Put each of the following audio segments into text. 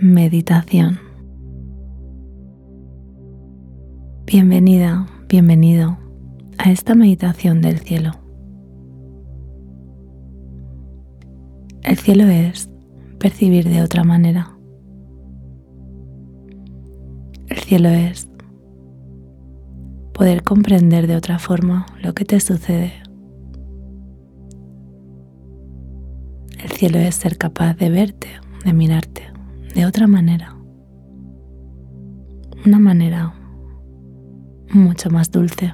meditación. Bienvenida, bienvenido a esta meditación del cielo. El cielo es percibir de otra manera. El cielo es poder comprender de otra forma lo que te sucede. El cielo es ser capaz de verte, de mirarte de otra manera. Una manera mucho más dulce.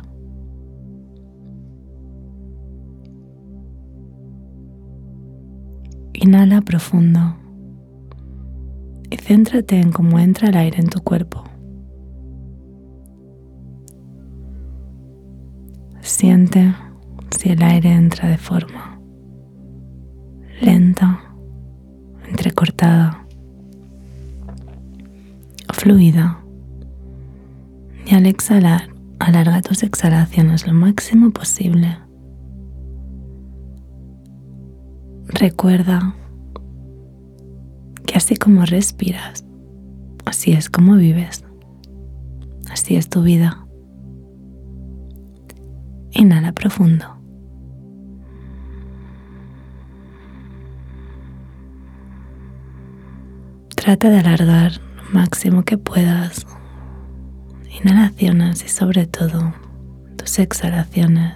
Inhala profundo y céntrate en cómo entra el aire en tu cuerpo. Siente si el aire entra de forma lenta, entrecortada fluida. Y al exhalar, alarga tus exhalaciones lo máximo posible. Recuerda que así como respiras, así es como vives. Así es tu vida. Inhala profundo. Trata de alargar máximo que puedas. Inhalaciones y sobre todo tus exhalaciones.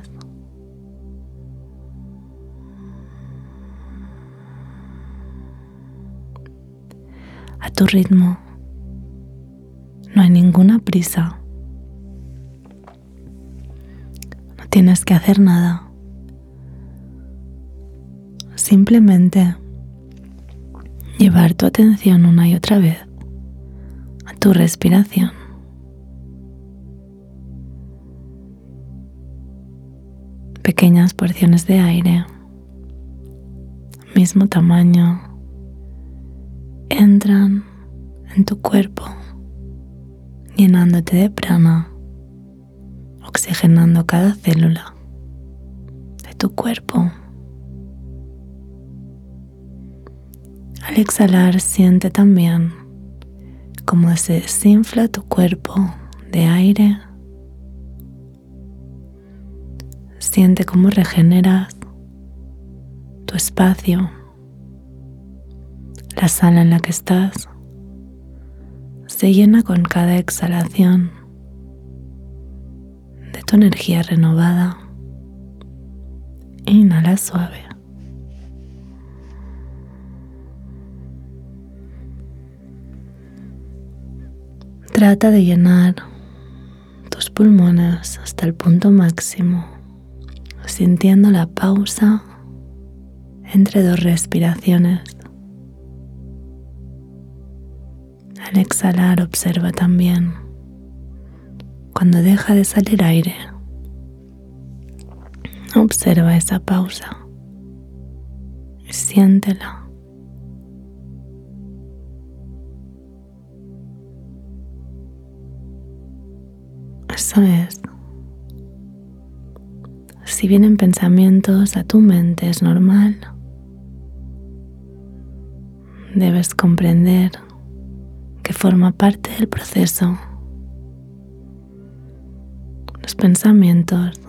A tu ritmo. No hay ninguna prisa. No tienes que hacer nada. Simplemente llevar tu atención una y otra vez tu respiración. Pequeñas porciones de aire, mismo tamaño, entran en tu cuerpo, llenándote de prana, oxigenando cada célula de tu cuerpo. Al exhalar siente también cómo se desinfla tu cuerpo de aire. Siente cómo regeneras tu espacio, la sala en la que estás. Se llena con cada exhalación de tu energía renovada. Inhala suave. Trata de llenar tus pulmones hasta el punto máximo, sintiendo la pausa entre dos respiraciones. Al exhalar observa también cuando deja de salir aire. Observa esa pausa y siéntela. Es. Si vienen pensamientos a tu mente es normal. Debes comprender que forma parte del proceso. Los pensamientos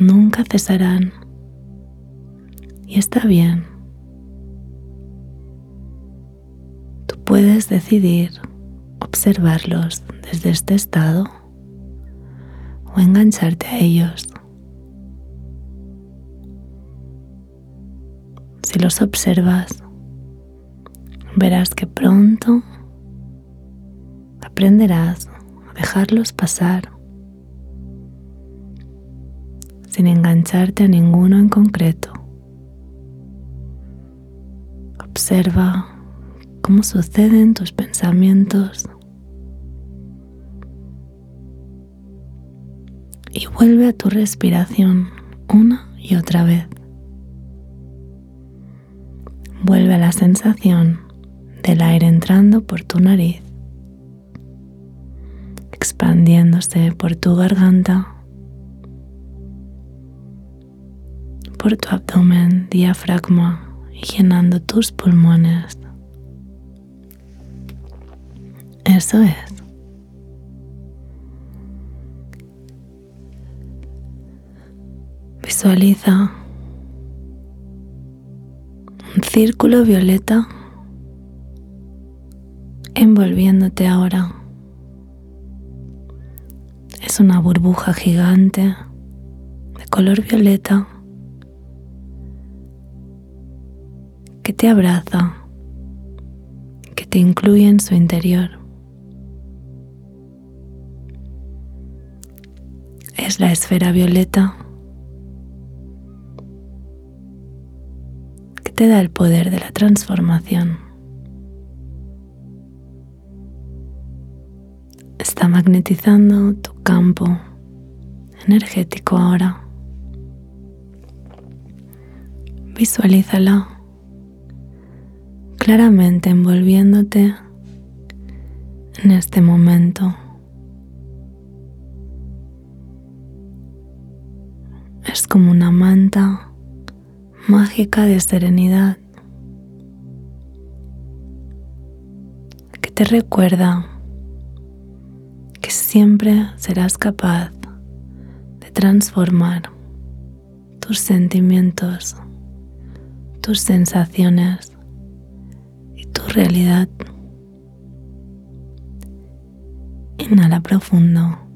nunca cesarán y está bien. Tú puedes decidir observarlos desde este estado engancharte a ellos. Si los observas, verás que pronto aprenderás a dejarlos pasar sin engancharte a ninguno en concreto. Observa cómo suceden tus pensamientos vuelve a tu respiración una y otra vez. Vuelve a la sensación del aire entrando por tu nariz, expandiéndose por tu garganta, por tu abdomen, diafragma y llenando tus pulmones. Eso es. Visualiza un círculo violeta envolviéndote ahora. Es una burbuja gigante de color violeta que te abraza, que te incluye en su interior. Es la esfera violeta te da el poder de la transformación. Está magnetizando tu campo energético ahora. Visualízala claramente envolviéndote en este momento. Es como una manta mágica de serenidad que te recuerda que siempre serás capaz de transformar tus sentimientos, tus sensaciones realidad. Inhala profundo.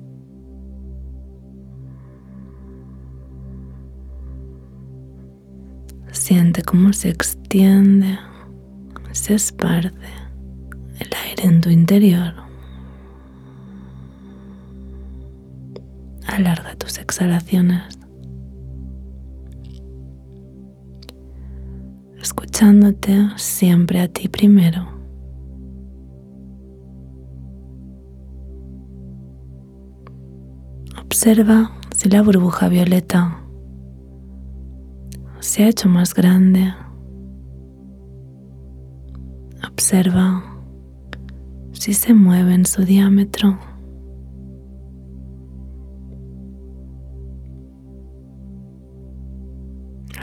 Siente cómo se extiende, se esparce el aire en tu interior. Alarga tus exhalaciones. escuchándote siempre a ti primero. Observa si la burbuja violeta se ha hecho más grande. Observa si se mueve en su diámetro.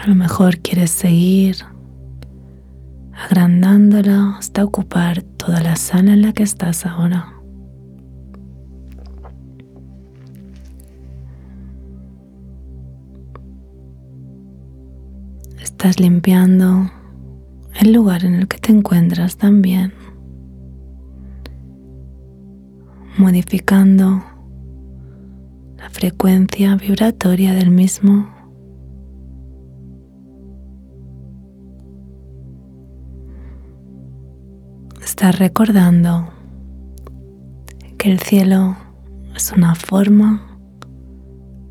A lo mejor quieres seguir agrandándola hasta ocupar toda la sala en la que estás ahora. Estás limpiando el lugar en el que te encuentras también, modificando la frecuencia vibratoria del mismo estás recordando que el cielo es una forma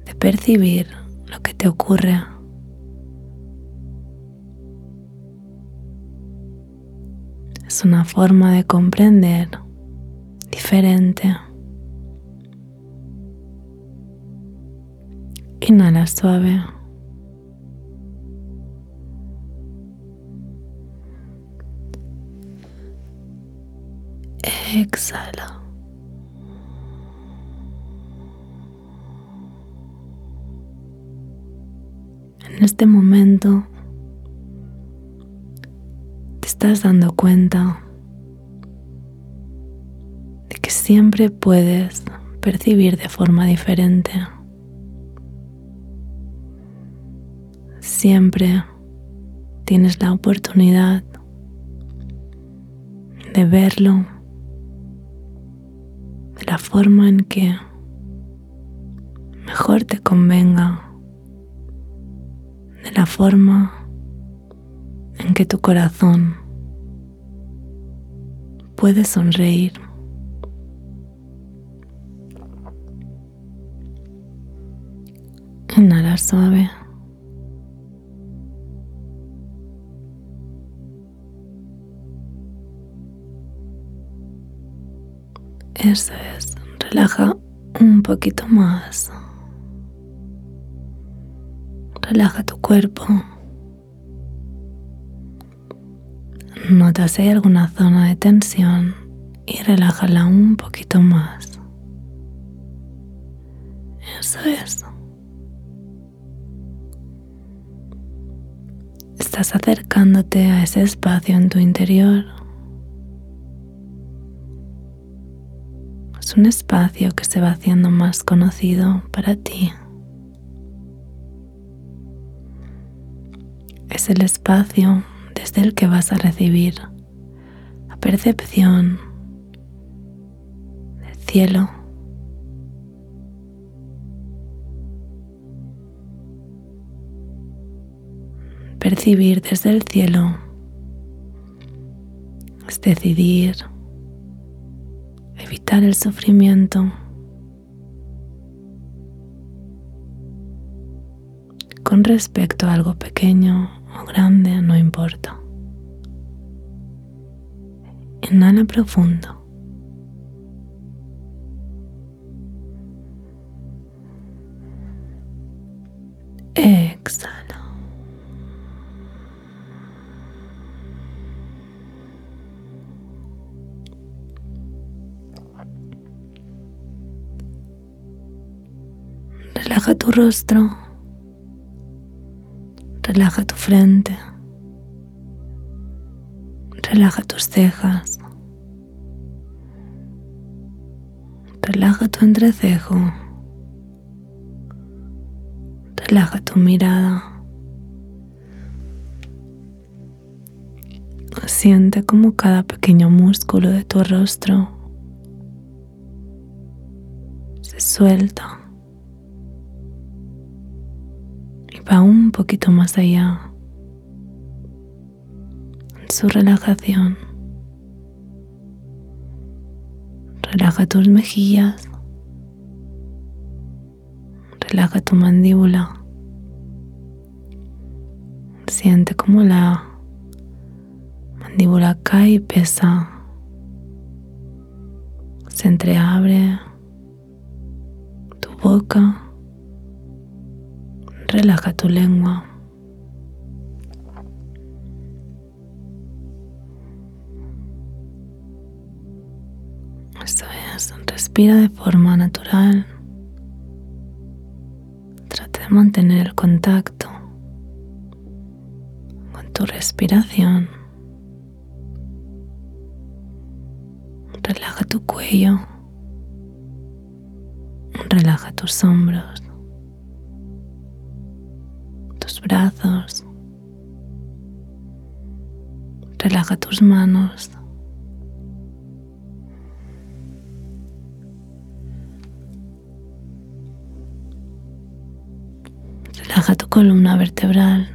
de percibir lo que te ocurre. Es una forma de comprender diferente. Inhala suave. Exhala. En este momento estás dando cuenta de que siempre puedes percibir de forma diferente. Siempre tienes la oportunidad de verlo la forma en que mejor te convenga, de la forma en que tu corazón puede sonreír. Inhala suave. Eso es. Relaja un poquito más. Relaja tu cuerpo. Nota si hay alguna zona de tensión y relájala un poquito más. Eso es. Estás acercándote a ese espacio en tu interior un espacio que se va haciendo más conocido para ti. Es el espacio desde el que vas a recibir la percepción del cielo. Percibir desde el cielo es decidir evitar el sufrimiento. Con respecto a algo pequeño grande, no importa. Inhala profundo. Exhala. Relaja tu rostro. Relaja tu frente. Relaja tus cejas. Relaja tu entrecejo. Relaja tu mirada. Siente como cada pequeño músculo de tu rostro se suelta. Va un poquito más allá en su relajación. Relaja tus mejillas, relaja tu mandíbula. Siente como la mandíbula cae y pesa. Se entreabre tu boca Relaja tu lengua. Esto es, respira de forma natural. Trata de mantener el contacto con tu respiración. Relaja tu cuello. Relaja tus hombros brazos. Relaja tus manos. Relaja tu columna vertebral.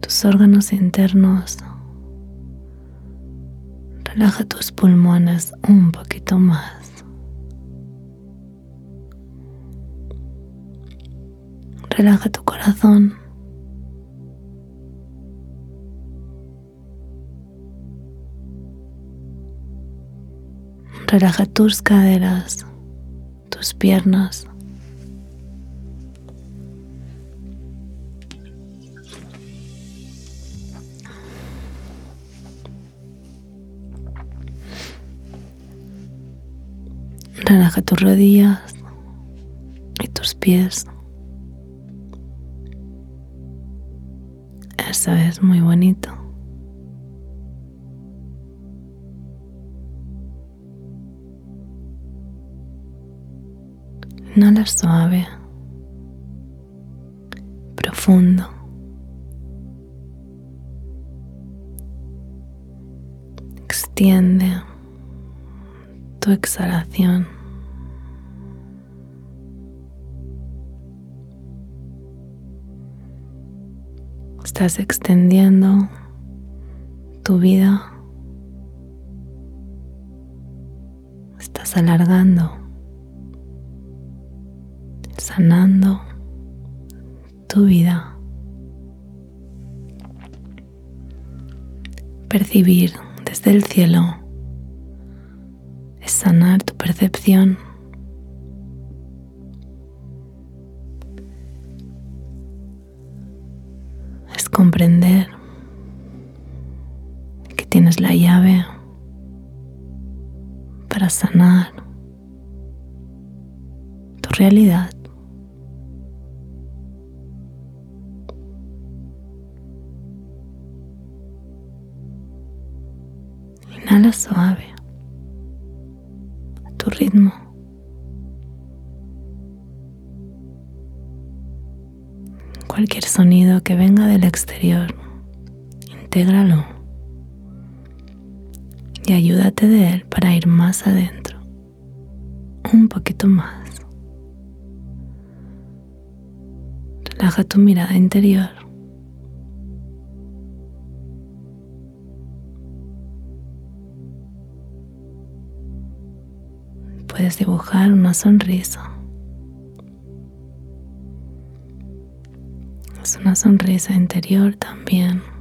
Tus órganos internos. Relaja tus pulmones un poquito más. Relaja tu corazón. Relaja tus caderas, tus piernas. Relaja tus rodillas y tus pies. Eso es muy bonito. Inhala suave, profundo. Extiende tu exhalación. Estás extendiendo tu vida. Estás alargando, sanando tu vida. Percibir desde el cielo es sanar tu percepción sanar tu realidad. Inhala suave, tu ritmo. Cualquier sonido que venga del exterior, intégralo y ayúdate de él para ir más adentro, un poquito más. Relaja tu mirada interior. Puedes dibujar una sonrisa. Es una sonrisa interior también.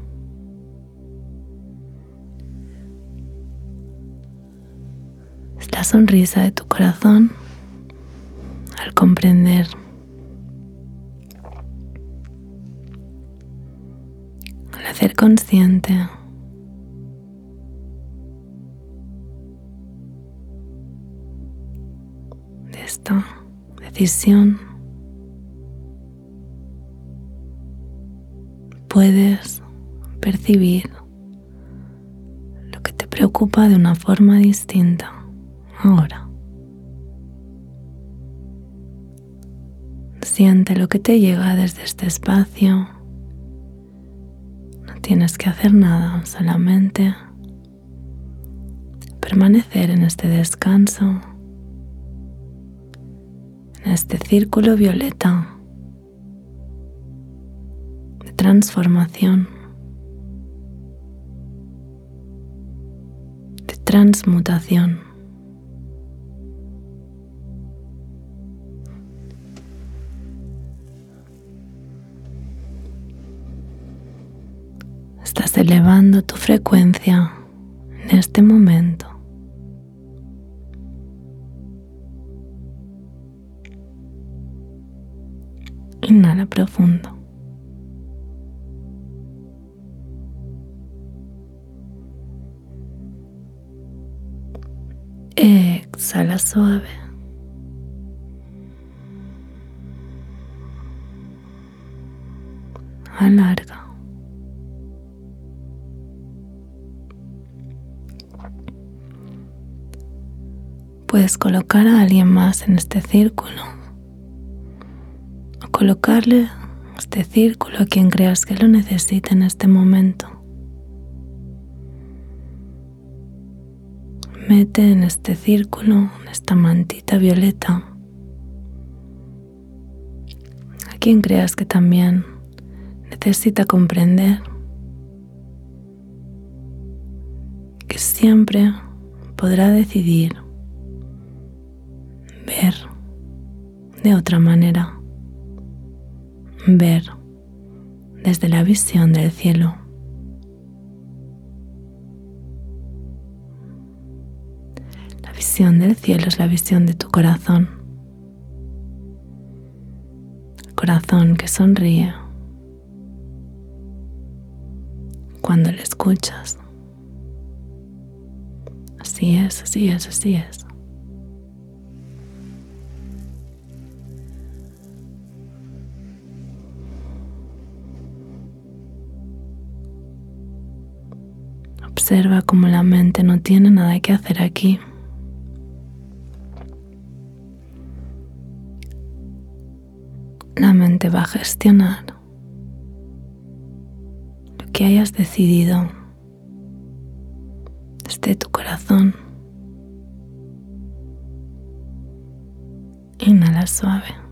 La sonrisa de tu corazón al comprender al hacer consciente de esta decisión puedes percibir lo que te preocupa de una forma distinta ahora. Siente lo que te llega desde este espacio. No tienes que hacer nada, solamente permanecer en este descanso, en este círculo violeta transformación, de transmutación. Elevando tu frecuencia en este momento. Inhala profundo. Exhala suave. Alarga. Puedes colocar a alguien más en este círculo o colocarle este círculo a quien creas que lo necesite en este momento. Mete en este círculo, en esta mantita violeta, a quien creas que también necesita comprender que siempre podrá decidir ver de otra manera, ver desde la visión del cielo. visión del cielo es la visión de tu corazón. corazón que sonríe cuando le escuchas. Así es, así es, así es. Observa cómo la mente no tiene nada que hacer aquí. la mente va a gestionar lo que hayas decidido desde tu corazón. Inhala suave.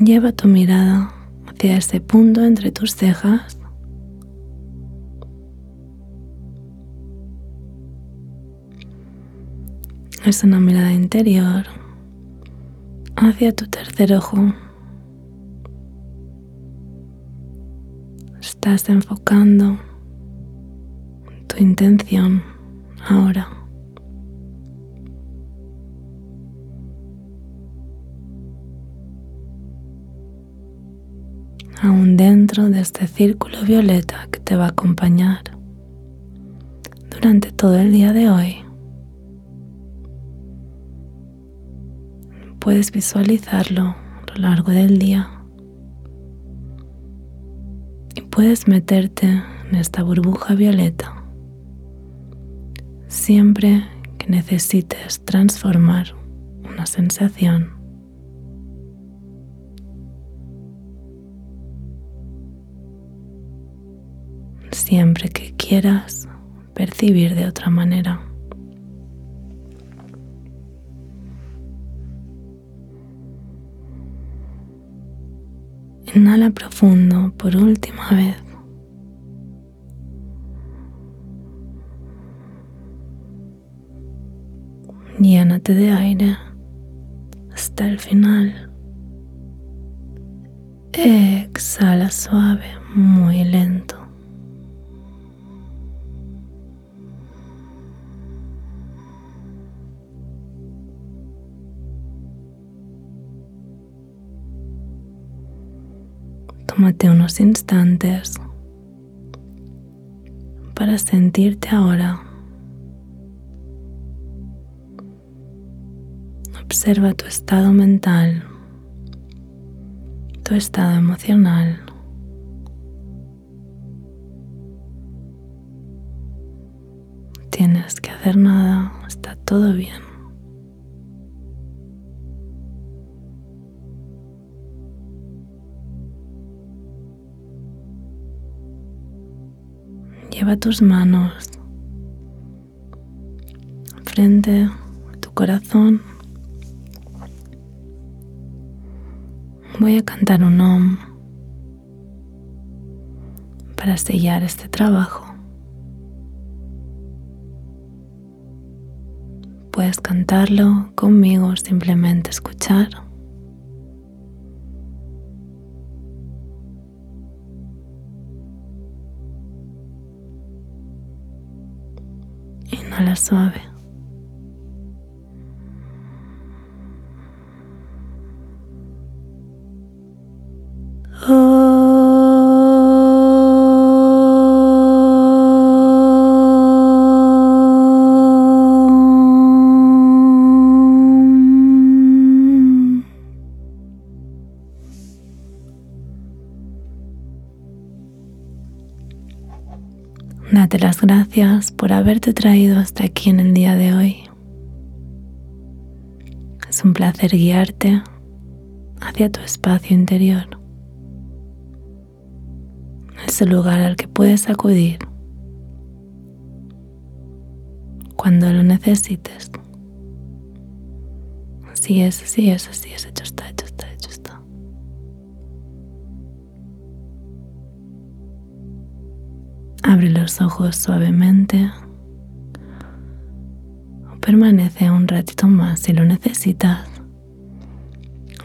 Lleva tu mirada hacia ese punto entre tus cejas. Es una mirada interior hacia tu tercer ojo. Estás enfocando tu intención ahora. Aún dentro de este círculo violeta que te va a acompañar durante todo el día de hoy. Puedes visualizarlo a lo largo del día y puedes meterte en esta burbuja violeta siempre que necesites transformar una sensación. Siempre que quieras percibir de otra manera. Inhala profundo por última vez. Llénate de aire hasta el final. Exhala suave, muy lento. Tómate unos instantes para sentirte ahora Observa tu estado mental, tu estado emocional. tienes que hacer nada, está todo bien. Lleva tus manos frente a tu corazón voy a cantar un om para sellar este trabajo. Puedes cantarlo conmigo, simplemente escuchar. Inhala gracias por haberte traído hasta aquí en el día de hoy. Es un placer guiarte hacia tu espacio interior. Ese lugar al que puedes acudir cuando lo necesites. Así es, así es, así es, hecho está, hecho está, hecho está. Abre los ojos suavemente o permanece un ratito más si lo necesitas.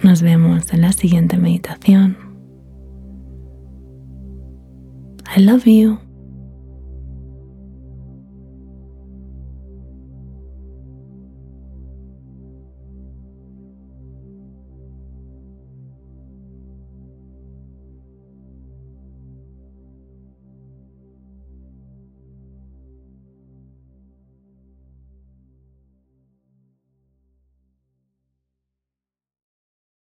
Nos vemos en la siguiente meditación. I love you.